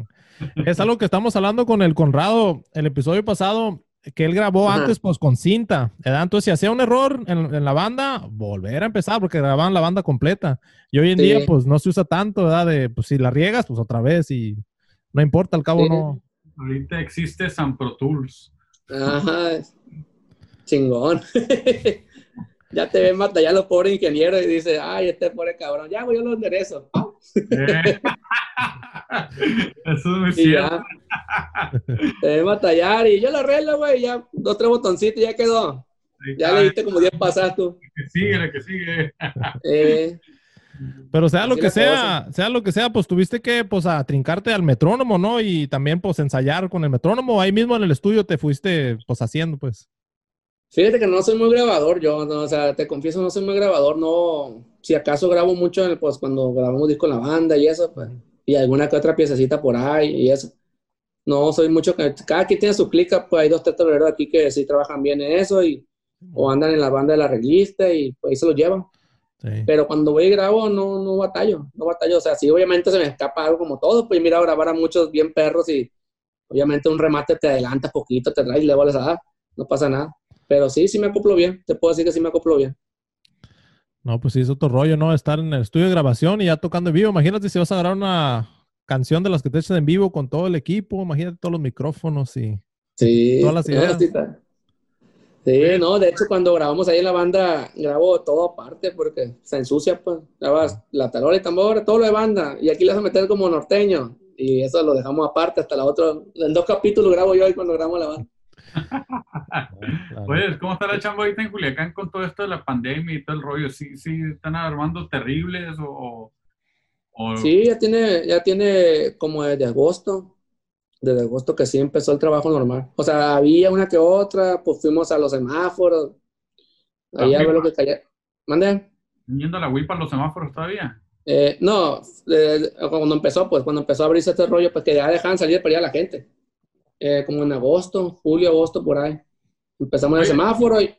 Es algo que estamos hablando con el Conrado el episodio pasado, que él grabó antes pues con cinta. ¿verdad? Entonces, si hacía un error en, en la banda, volver a empezar porque grababan la banda completa. Y hoy en Sí. día pues no se usa tanto, ¿verdad? De, pues si la riegas, pues otra vez y no importa, al cabo Sí. no. Ahorita existe San Pro Tools. Ajá, chingón. ya te ven batallar los pobres ingenieros y dices, ay, este pobre cabrón, ya, güey, yo lo enderezo. Eh. Eso es muy Y cierto. Te batallar y yo lo arreglo, güey, ya, dos, tres botoncitos y ya quedó. Ya le diste como 10 pasadas tú. Que sigue, que sigue. Eh, Pero sea lo que sea, sea lo que sea, pues tuviste que pues a trincarte al metrónomo, ¿no? Y también pues ensayar con el metrónomo. Ahí mismo en el estudio te fuiste pues haciendo, pues. Fíjate que no soy muy grabador yo, no, o sea, te confieso, no soy muy grabador, no, si acaso grabo mucho, en el, pues cuando grabamos disco en la banda y eso, pues, y alguna que otra piececita por ahí y eso. No soy mucho, cada quien tiene su clica, pues hay dos, tres toreros aquí que sí trabajan bien en eso y o andan en la banda del arreglista y pues ahí se lo llevan. Sí. Pero cuando voy y grabo, no, no batallo, no batallo. O sea, sí, obviamente se me escapa algo como todo, pues mira, grabar a muchos bien perros y obviamente un remate te adelanta poquito, te traes y le vuelves a dar, no pasa nada. Pero sí, sí me acoplo bien, te puedo decir que sí me acoplo bien. No, pues sí, es otro rollo, ¿no? Estar en el estudio de grabación y ya tocando en vivo. Imagínate si vas a grabar una canción de las que te echas en vivo con todo el equipo, imagínate todos los micrófonos y... Sí, Todas las ideas. sí, no, de hecho cuando grabamos ahí en la banda, grabo todo aparte porque se ensucia, pues. Grabas la tarola y tambor, todo lo de banda, y aquí le vas a meter como norteño, y eso lo dejamos aparte hasta la otra. En dos capítulos grabo yo ahí cuando grabamos la banda. Claro. Oye, ¿cómo está la chamba ahorita en Culiacán con todo esto de la pandemia y todo el rollo? ¿Sí, sí están armando terribles o...? o- Sí, ya tiene, ya tiene como desde agosto, desde agosto que sí empezó el trabajo normal. O sea, había una que otra, pues fuimos a los semáforos, ahí a ver lo que caía. ¿Mande? ¿Yendo a la WIPA a los semáforos todavía? Eh, no, eh, cuando empezó, pues cuando empezó a abrirse este rollo, pues que ya dejaban salir para allá la gente. Eh, como en agosto, julio, agosto, por ahí. Empezamos en el Oye. semáforo y...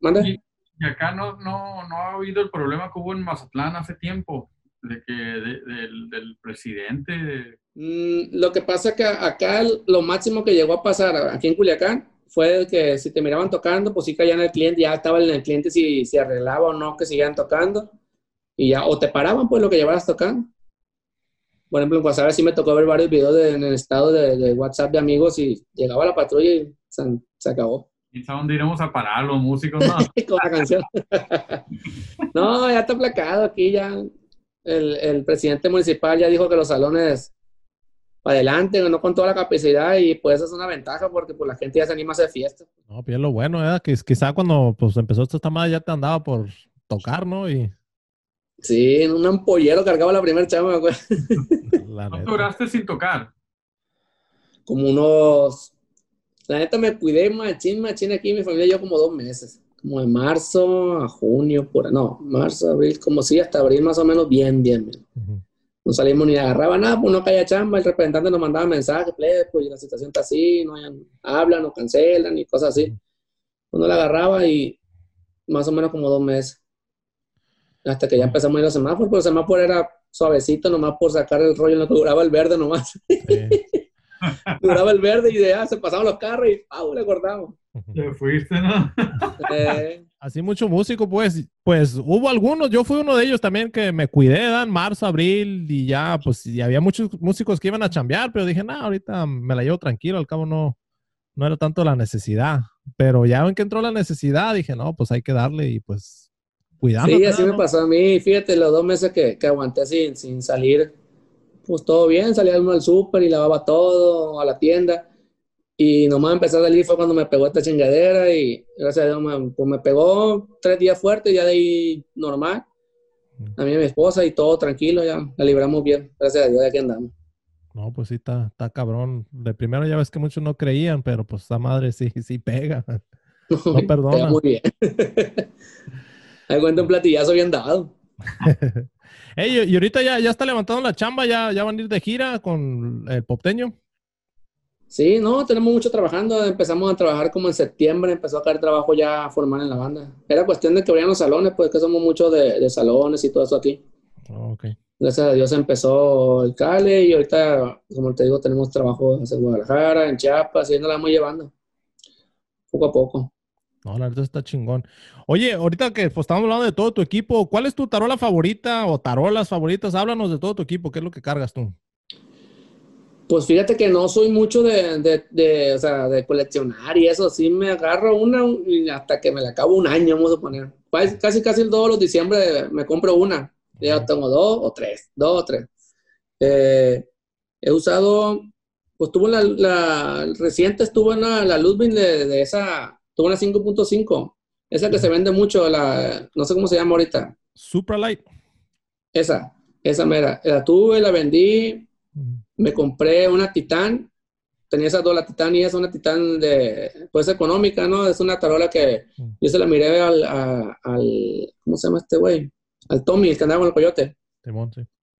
¿Mande? Y, y acá no, no, no ha habido el problema que hubo en Mazatlán hace tiempo, de que de- del, del presidente. Mm, lo que pasa es que acá lo máximo que llegó a pasar aquí en Culiacán fue que si te miraban tocando, pues sí caían el cliente, ya estaba en el cliente si, si arreglaba o no que siguieran tocando. Y ya, o te paraban pues lo que llevaras tocando. Por ejemplo, en WhatsApp sí me tocó ver varios videos de- en el estado de, de WhatsApp de amigos y llegaba la patrulla y se, se acabó. ¿Y a dónde iremos a parar los músicos? No, con la canción. no, ya está placado aquí ya. El, el presidente municipal ya dijo que los salones para adelante, no con toda la capacidad y pues eso es una ventaja porque pues la gente ya se anima a hacer fiesta. No, bien lo bueno, ¿eh? que quizá cuando pues empezó esta madre ya te andaba por tocar, ¿no? Y... Sí, un ampollero cargaba la primera chama, me acuerdo. ¿Cuánto duraste sin tocar? Como unos... La neta me cuidé machín, machín aquí, mi familia yo como dos meses. Como de marzo a junio, por... No, marzo, abril, como sí, hasta abril más o menos bien, bien, bien no salimos ni agarraba nada, pues no caía chamba, el representante nos mandaba mensajes, pues la situación está así, no hablan, no cancelan y cosas así. Uno la agarraba y más o menos como dos meses. Hasta que ya empezamos a ir a los semáforos, pero el semáforo era suavecito nomás por sacar el rollo, no duraba el verde nomás. duraba el verde y ya se pasaban los carros y ¡pau! le cortamos. Te fuiste, ¿no? eh, Así mucho músico, pues, pues hubo algunos, yo fui uno de ellos también que me cuidé, en marzo, abril, y ya, pues, y había muchos músicos que iban a chambear, pero dije, no, ahorita me la llevo tranquilo, al cabo no, no era tanto la necesidad, pero ya en que entró la necesidad, dije, no, pues hay que darle y pues cuidando. Sí, así me pasó a mí, fíjate, los dos meses que, que aguanté sin, sin salir, pues todo bien, salía uno al súper y lavaba todo, a la tienda, y nomás empecé a salir fue cuando me pegó esta chingadera y gracias a Dios me, pues me pegó tres días fuertes y ya de ahí normal. A mí y a mi esposa y todo tranquilo, ya la libramos bien. Gracias a Dios, de aquí andamos. No, pues sí, está, está cabrón. De primero ya ves que muchos no creían, pero pues esa madre sí, sí pega. No, perdona. Pega muy bien. Ahí cuenta un platillazo bien dado. Y ahorita ya, ya está levantando la chamba, ya, ya van a ir de gira con el popteño. Sí, no, tenemos mucho trabajando. Empezamos a trabajar como en septiembre, empezó a caer trabajo ya formal en la banda. Era cuestión de que abrieran los salones, pues que somos muchos de, salones y todo eso aquí. Oh, Gracias a Dios empezó el Cale y ahorita, como te digo, tenemos trabajo en Guadalajara, en Chiapas y nos la vamos llevando. Poco a poco. No, la verdad está chingón. Oye, ahorita que pues, estamos hablando de todo tu equipo, ¿cuál es tu tarola favorita o tarolas favoritas? Háblanos de todo tu equipo, ¿qué es lo que cargas tú? Pues fíjate que no soy mucho de, de, de, o sea, de coleccionar y eso, sí me agarro una y hasta que me la acabo un año, vamos a poner. Casi, casi todos los diciembre me compro una. Ya tengo dos o tres, dos o tres. Eh, he usado, pues tuve la, la reciente estuvo en la, la Ludwig de, de, esa, tuvo una 5.5, esa que se vende mucho, la, no sé cómo se llama ahorita. Light. Esa, esa mera. La tuve, la vendí, me compré una Titán, tenía esas dos, la Titán y es una Titán de, pues económica, ¿no? Es una tarola que yo se la miré al, al ¿cómo se llama este güey? Al Tommy, el que andaba con el coyote.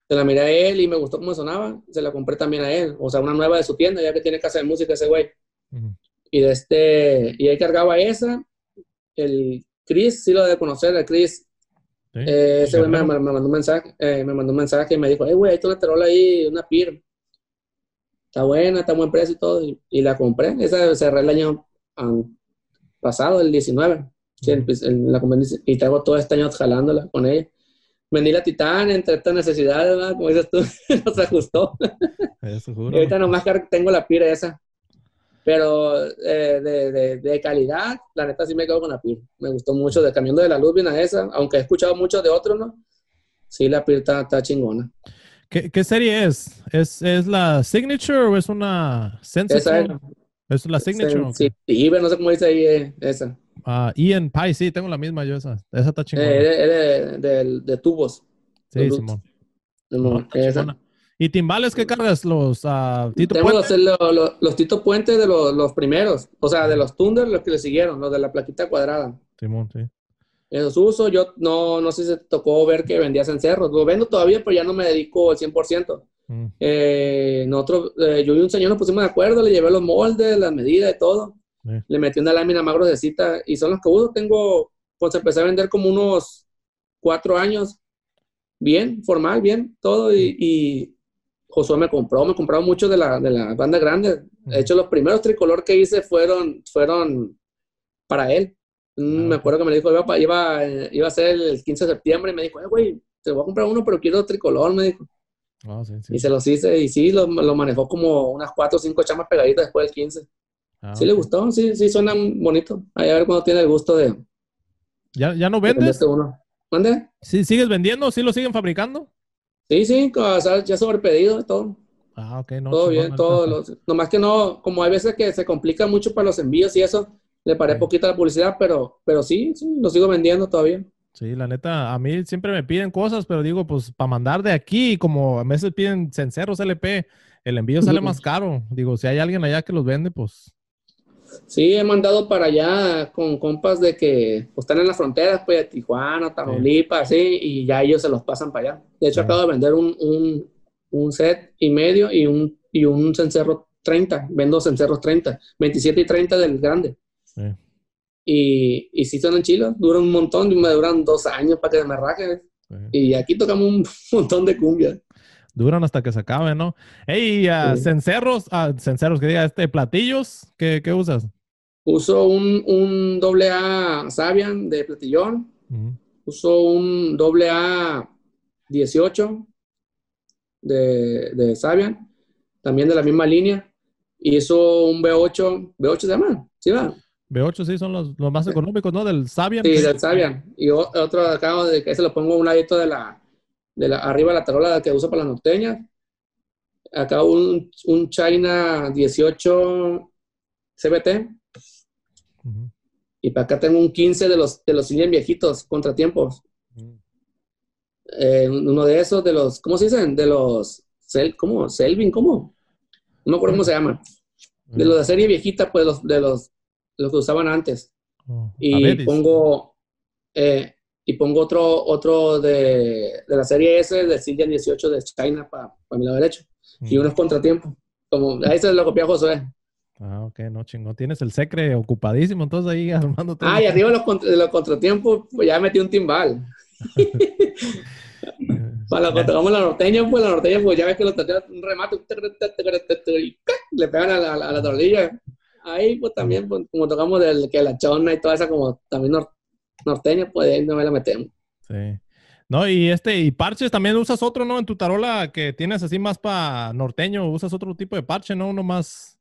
Se la miré a él y me gustó cómo sonaba, se la compré también a él, o sea, una nueva de su tienda, ya que tiene casa de música ese güey. Y de este, y ahí cargaba esa, el Chris, sí lo debe conocer, el Chris, eh, ese güey me, mandó un mensaje, eh, me mandó un mensaje y me dijo, hey, güey, hay una tarola ahí, una PIR. Está buena, está buen precio y todo. Y, la compré. Esa cerré el año pasado, el 19. la y traigo todo este año jalándola con ella. Vendí la Titán entre estas necesidades, ¿verdad? Como dices tú, no se ajustó. y ahorita nomás tengo la PIR esa. Pero eh, de, de, de, calidad, la neta sí me quedo con la PIR. Me gustó mucho, de cambiando de la luz bien a esa, aunque he escuchado mucho de otros, ¿no? Sí, la PIR está, chingona. ¿Qué, ¿Qué, serie es? es? ¿Es la Signature o es una Sensitive? es. la Signature? Sí, sí, no sé cómo dice ahí eh, esa. Ah, Ian Pie, sí, tengo la misma yo esa. Esa está chingona. Eh, de, de, tubos. Sí, Simón. Simón. esa. ¿Y timbales qué cargas? ¿Los uh, Tito Puente? Los, los, Tito Puente de los, los, primeros. O sea, de los Thunder, los que le siguieron, los de la plaquita cuadrada. Simón, sí. Esos uso. Yo no, no sé si se tocó ver que vendías en cerros. Lo vendo todavía, pero ya no me dedico al 100%. Mm. Eh, nosotros, eh, yo y un señor nos pusimos de acuerdo, le llevé los moldes, las medidas y todo. Le metí una lámina más gruesita y son los que uso. Tengo, pues empecé a vender como unos cuatro años. Bien, formal, bien, todo. y, y Josué me compró, me compraron mucho de la, de la banda grande. De hecho, los primeros tricolor que hice fueron, fueron para él. Mm, ah, me acuerdo que me dijo, iba, iba, iba a ser el 15 de septiembre y me dijo, eh, güey, te voy a comprar uno, pero quiero tricolor, me dijo. Ah, y se los hice y sí, lo, lo, manejó como unas cuatro o cinco chamas pegaditas después del 15. Ah, sí le gustó, sí, sí suenan bonito. Ahí a ver cuando tiene el gusto de. ¿Ya, ya no vendes? uno. ¿Mande? ¿Sí, ¿Sigues vendiendo? ¿Sí lo siguen fabricando? Sí, sí, ya sobrepedido y todo. Ah, ok, no. Todo bien, todo. Los, nomás que no, como hay veces que se complica mucho para los envíos y eso, le paré poquito la publicidad, pero, pero sí, sí, lo sigo vendiendo todavía. Sí, la neta, a mí siempre me piden cosas, pero digo, pues para mandar de aquí, como a veces piden cencerros LP, el envío sale más caro. Digo, si hay alguien allá que los vende, pues. Sí, he mandado para allá con compas de que pues, están en las fronteras, pues de Tijuana, Tamaulipas, sí. y ya ellos se los pasan para allá. De hecho, acabo de vender un, un, un, set y medio y un, y un cencerro 30. Vendo cencerros 30, 27 y 30 del grande. Sí. Y, y sí son chilos, duran un montón, me duran dos años para que me raje. Y aquí tocamos un montón de cumbia. Duran hasta que se acabe, ¿no? Hey, uh, cencerros, uh, cencerros, que diga, este, platillos, ¿qué, qué usas? Uso un, un doble A Sabian de platillón. Uso un doble A 18 de, de Sabian, también de la misma línea. Y eso un B8, ¿B8 se llama? ¿Sí va? B8 sí son los, los más económicos, ¿no? Del Sabian. Sí, del Sabian. Y otro acá de que se lo pongo a un ladito de la, de la, arriba de la tarola que uso para la norteña. Acá un, un China 18 CBT. Y para acá tengo un 15 de los, de los viejitos, contratiempos. Eh, uno de esos, de los, ¿cómo se dicen? De los, ¿cómo? Selvin, ¿cómo? No me acuerdo cómo se llaman. De los de serie viejita, pues los, de los lo que usaban antes. Oh, y pongo eh, y pongo otro otro de, de, la serie S de Silvia 18 de China para mi lado derecho. Y unos contratiempos. Como, ahí se lo copió José. Ah, ok, no chingo. Tienes el secre ocupadísimo, entonces ahí armando todo. Ah, y arriba de los, de los contratiempos, pues ya metí un timbal. Para lo que tocamos la norteña, pues la norteña, pues ya ves que los un remate, le pegan a la, a la ahí pues también, pues, como tocamos del que la chona y toda esa como también norteña, pues ahí no me la metemos. Sí. No, y este, y parches también usas otro, ¿no? En tu tarola que tienes así más para norteño, usas otro tipo de parche, ¿no? Uno más.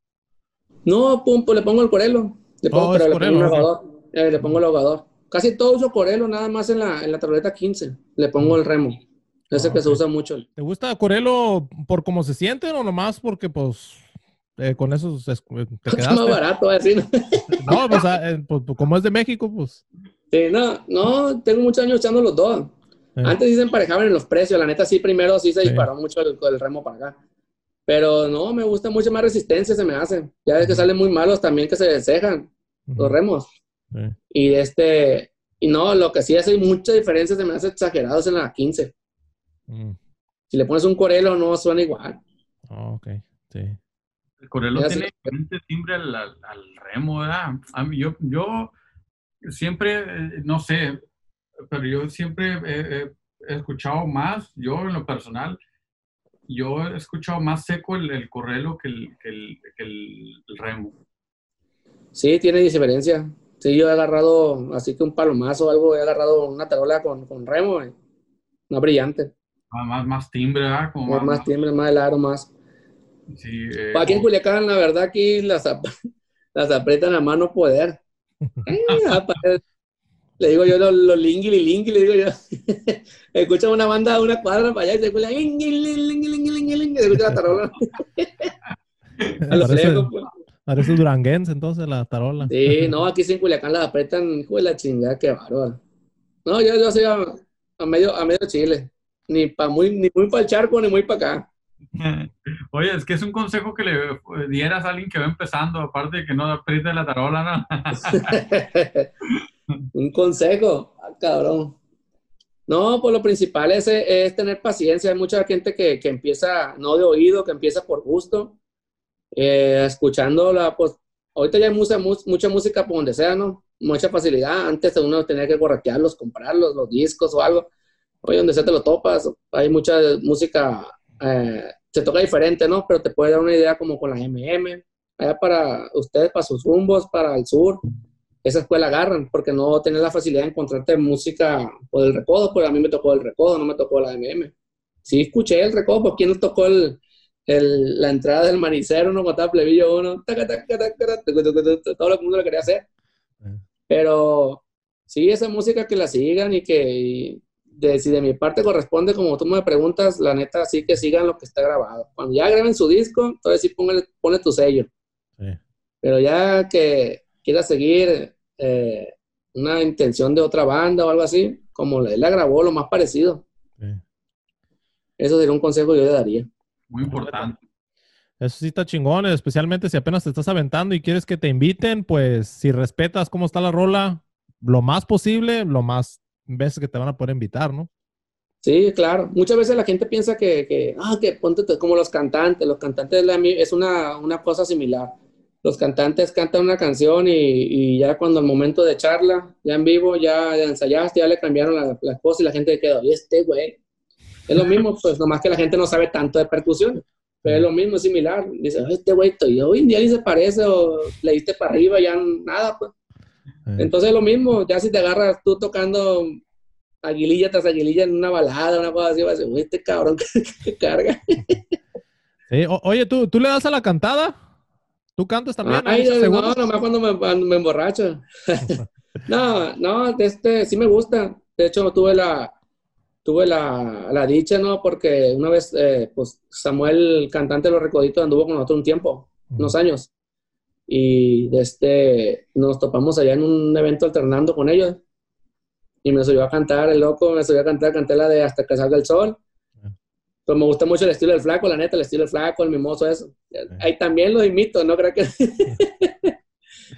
No, pum, pues le pongo el corelo. Le pongo, oh, pero le, pongo el ahogador, eh, le pongo el ahogador. Casi todo uso corelo, nada más en la, en la taroleta 15. Le pongo el remo. Ese ah, que se usa mucho. ¿Te gusta corelo por cómo se siente o nomás porque pues eh, con eso eh, te quedaste. más barato, así, ¿no? pues, ah, eh, pues, pues, como es de México, pues. Sí, no, no, tengo muchos años echando los dos. Antes sí se emparejaban en los precios, la neta sí, primero sí se disparó mucho el, remo para acá. Pero no, me gusta mucho más resistencia, se me hace. Ya ves que salen muy malos también que se descejan los remos. Y este, y no, lo que sí hace mucha diferencia, se me hace exagerados en la 15. Mm. Si le pones un corelo, no suena igual. Oh, ok, sí. El Corelo tiene diferente timbre al, remo, ¿verdad? A mí, yo, yo siempre, eh, no sé, pero yo siempre he, escuchado más, yo en lo personal, yo he escuchado más seco el, el Corelo que el, que el, remo. Sí, tiene diferencia. Sí, yo he agarrado, así que un palomazo o algo, he agarrado una tarola con, con remo, eh, una brillante. Ah, más, más timbre, ¿verdad? Como más, más, timbre, más helado, más. Sí, eh, aquí en Culiacán, la verdad, aquí las, las aprietan a mano poder. le digo yo los lo lingui, lingui, le digo yo. escucha una banda de una cuadra para allá y se escucha se escucha la tarola. Parece duranguense entonces la tarola. Sí, no, aquí en Culiacán las apretan, hijo de la chingada, qué bárbaro. No, yo, yo soy a, a, medio, a medio Chile. Ni, pa muy, ni muy para el charco, ni muy para acá. Oye, es que es un consejo que le dieras a alguien que va empezando, aparte de que no apriete la tarola, ¿no? un consejo, ah, cabrón. No, pues lo principal es, es, tener paciencia. Hay mucha gente que, que, empieza, no de oído, que empieza por gusto, eh, escuchándola, pues ahorita ya hay mucha, mucha música por donde sea, ¿no? Mucha facilidad. Antes uno tenía que corretearlos, comprarlos, los discos o algo. Oye, donde sea te lo topas, hay mucha música eh, se toca diferente, ¿no? Pero te puede dar una idea como con la MM, allá para ustedes, para sus rumbos, para el sur, esa escuela agarran, porque no tenés la facilidad de encontrarte música por el recodo, pues a mí me tocó el recodo, no me tocó la MM. Sí escuché el recodo, porque ¿quién nos tocó el, el, la entrada del manicero, uno contaba plebillo uno, taca, taca, taca, todo el mundo lo quería hacer. Eh. Pero sí, esa música que la sigan y que y de, si de mi parte corresponde, como tú me preguntas, la neta, sí que sigan lo que está grabado. Cuando ya graben su disco, entonces sí póngale, pone tu sello. Sí. Pero ya que quieras seguir eh, una intención de otra banda o algo así, como él la grabó, lo más parecido. Sí. Eso sería un consejo que yo le daría. Muy importante. Eso sí está chingón, especialmente si apenas te estás aventando y quieres que te inviten, pues si respetas cómo está la rola, lo más posible, lo más veces que te van a poder invitar, ¿no? Sí, claro. Muchas veces la gente piensa que, que ah, que ponte como los cantantes. Los cantantes es una, una cosa similar. Los cantantes cantan una canción y, y ya cuando el momento de charla, ya en vivo, ya, ya ensayaste, ya le cambiaron la, la cosa y la gente quedó, y este güey. Es lo mismo, pues nomás que la gente no sabe tanto de percusión. Pero es lo mismo, es similar. Dice, "Ay, este güey, hoy en día ni se parece o le diste para arriba, ya nada, pues. Eh, Entonces es lo mismo, ya si te agarras tú tocando aguililla tras aguililla en una balada, una cosa así, vas a decir, "Uy, este cabrón que, que carga. sí. O- oye, ¿tú, ¿tú le das a la cantada? ¿Tú cantas también? Ay, no, seguro? nomás cuando me, cuando me emborracho. no, no, este, sí me gusta. De hecho, tuve la, tuve la, la dicha, ¿no? Porque una vez, eh, pues, Samuel, cantante de Los Recoditos, anduvo con nosotros un tiempo, unos años. Y este, nos topamos allá en un evento alternando con ellos. Y me subió a cantar, el loco, me subió a cantar, canté la de Hasta que salga el sol. Pues me gusta mucho el estilo del flaco, la neta, el estilo del flaco, el mimoso, eso. Ahí también lo imito, no creo que...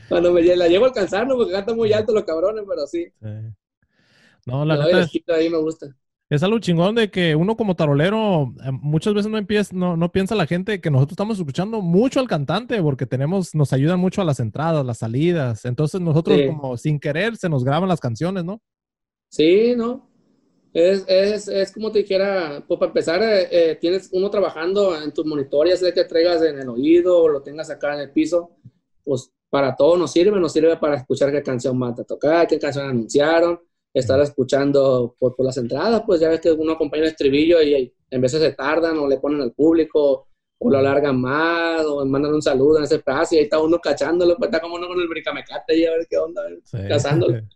Cuando me la llevo a alcanzar, ¿no? Porque cantan muy alto los cabrones, pero sí. No, la el neta, estilo ahí me gusta. Es algo chingón de que uno como tarolero eh, muchas veces no, empieza, no, no piensa la gente que nosotros estamos escuchando mucho al cantante porque tenemos, nos ayudan mucho a las entradas, las salidas. Entonces nosotros Sí. como sin querer se nos graban las canciones, ¿no? Sí, ¿no? Es, es, es como te dijera, pues para empezar, eh, eh, tienes uno trabajando en tus monitores, ya sea que traigas en el oído o lo tengas acá en el piso, pues para todo nos sirve, nos sirve para escuchar qué canción van a tocar, qué canción anunciaron, estar escuchando por, por las entradas, pues ya ves que uno acompaña el estribillo y, y en veces se tardan o le ponen al público o lo alargan más o mandan un saludo en ese espacio y ahí está uno cachándolo, pues está como uno con el bricamecate y a ver qué onda, Sí. cazándolo.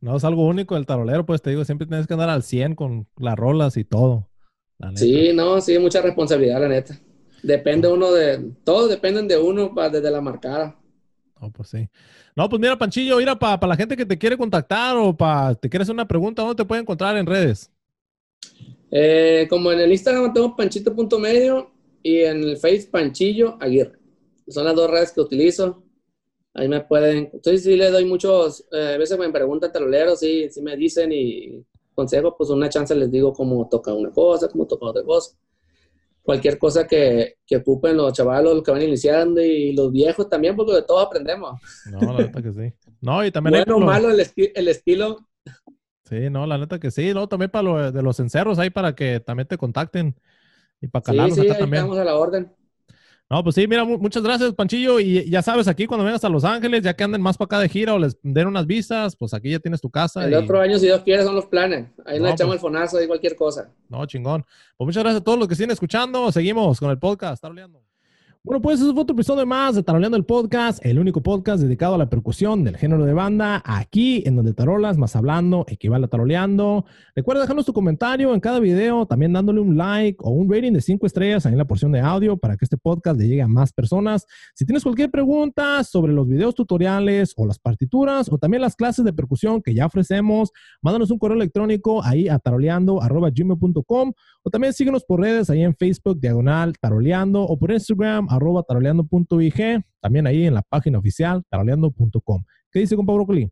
No, es algo único del tarolero, pues te digo, siempre tienes que andar al 100 con las rolas y todo. la neta. Sí, no, sí, mucha responsabilidad, la neta. Depende uno de, todos dependen de uno pa- desde la marcada. No, pues sí. No, pues mira, Panchillo, mira, para la gente que te quiere contactar o para te quiere hacer una pregunta, ¿dónde te puede encontrar en redes? Eh, como en el Instagram tengo panchito.medio y en el Face Panchillo Aguirre. Son las dos redes que utilizo. Ahí me pueden, entonces sí le doy muchos, eh, a veces me preguntan taroleros, sí, sí me dicen y consejo, pues una chance les digo cómo toca una cosa, cómo toca otra cosa. Cualquier cosa que, que ocupen los chavalos, los que van iniciando y los viejos también, porque de todo aprendemos. No, la neta que sí. No, y también Bueno o lo- malo el, esti- el estilo, Sí, no, la neta que sí. No, también para lo de los encerros ahí para que también te contacten y para sí, calarlos sí, acá ahí también. estamos a la orden. No, pues sí, mira, mu- muchas gracias, Panchillo. Y ya sabes, aquí cuando vengas a Los Ángeles, ya que anden más para acá de gira o les den unas visas, pues aquí ya tienes tu casa. El y- otro año, si Dios quiere, son los planes. Ahí No, nos echamos pues. el fonazo y cualquier cosa. No, chingón. Pues muchas gracias a todos los que siguen escuchando. Seguimos con el podcast. Taroleando. Bueno, pues eso fue otro episodio más de Taroleando el Podcast, el único podcast dedicado a la percusión del género de banda, aquí en donde tarolas más hablando equivale a taroleando. Recuerda dejarnos tu comentario en cada video, también dándole un like o un rating de 5 estrellas ahí en la porción de audio para que este podcast le llegue a más personas. Si tienes cualquier pregunta sobre los videos tutoriales o las partituras o también las clases de percusión que ya ofrecemos, mándanos un correo electrónico ahí a taroleando.gmail.com o también síguenos por redes ahí en Facebook, diagonal, taroleando, o por Instagram, arroba taroleando.ig, también ahí en la página oficial, taroleando.com. ¿Qué dice, compa Brócoli?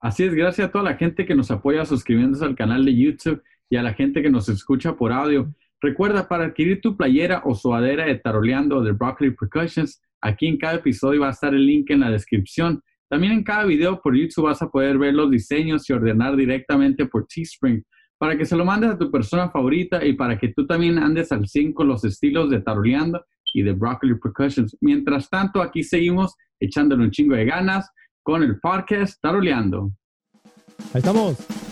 Así es, gracias a toda la gente que nos apoya suscribiéndose al canal de YouTube y a la gente que nos escucha por audio. Recuerda, para adquirir tu playera o sudadera de Taroleando de Broccoli Percussions, aquí en cada episodio va a estar el link en la descripción. También en cada video por YouTube vas a poder ver los diseños y ordenar directamente por Teespring para que se lo mandes a tu persona favorita y para que tú también andes al 100 con los estilos de Taroleando y de Broccoli Percussions. Mientras tanto, aquí seguimos echándole un chingo de ganas con el podcast Taroleando. Ahí estamos.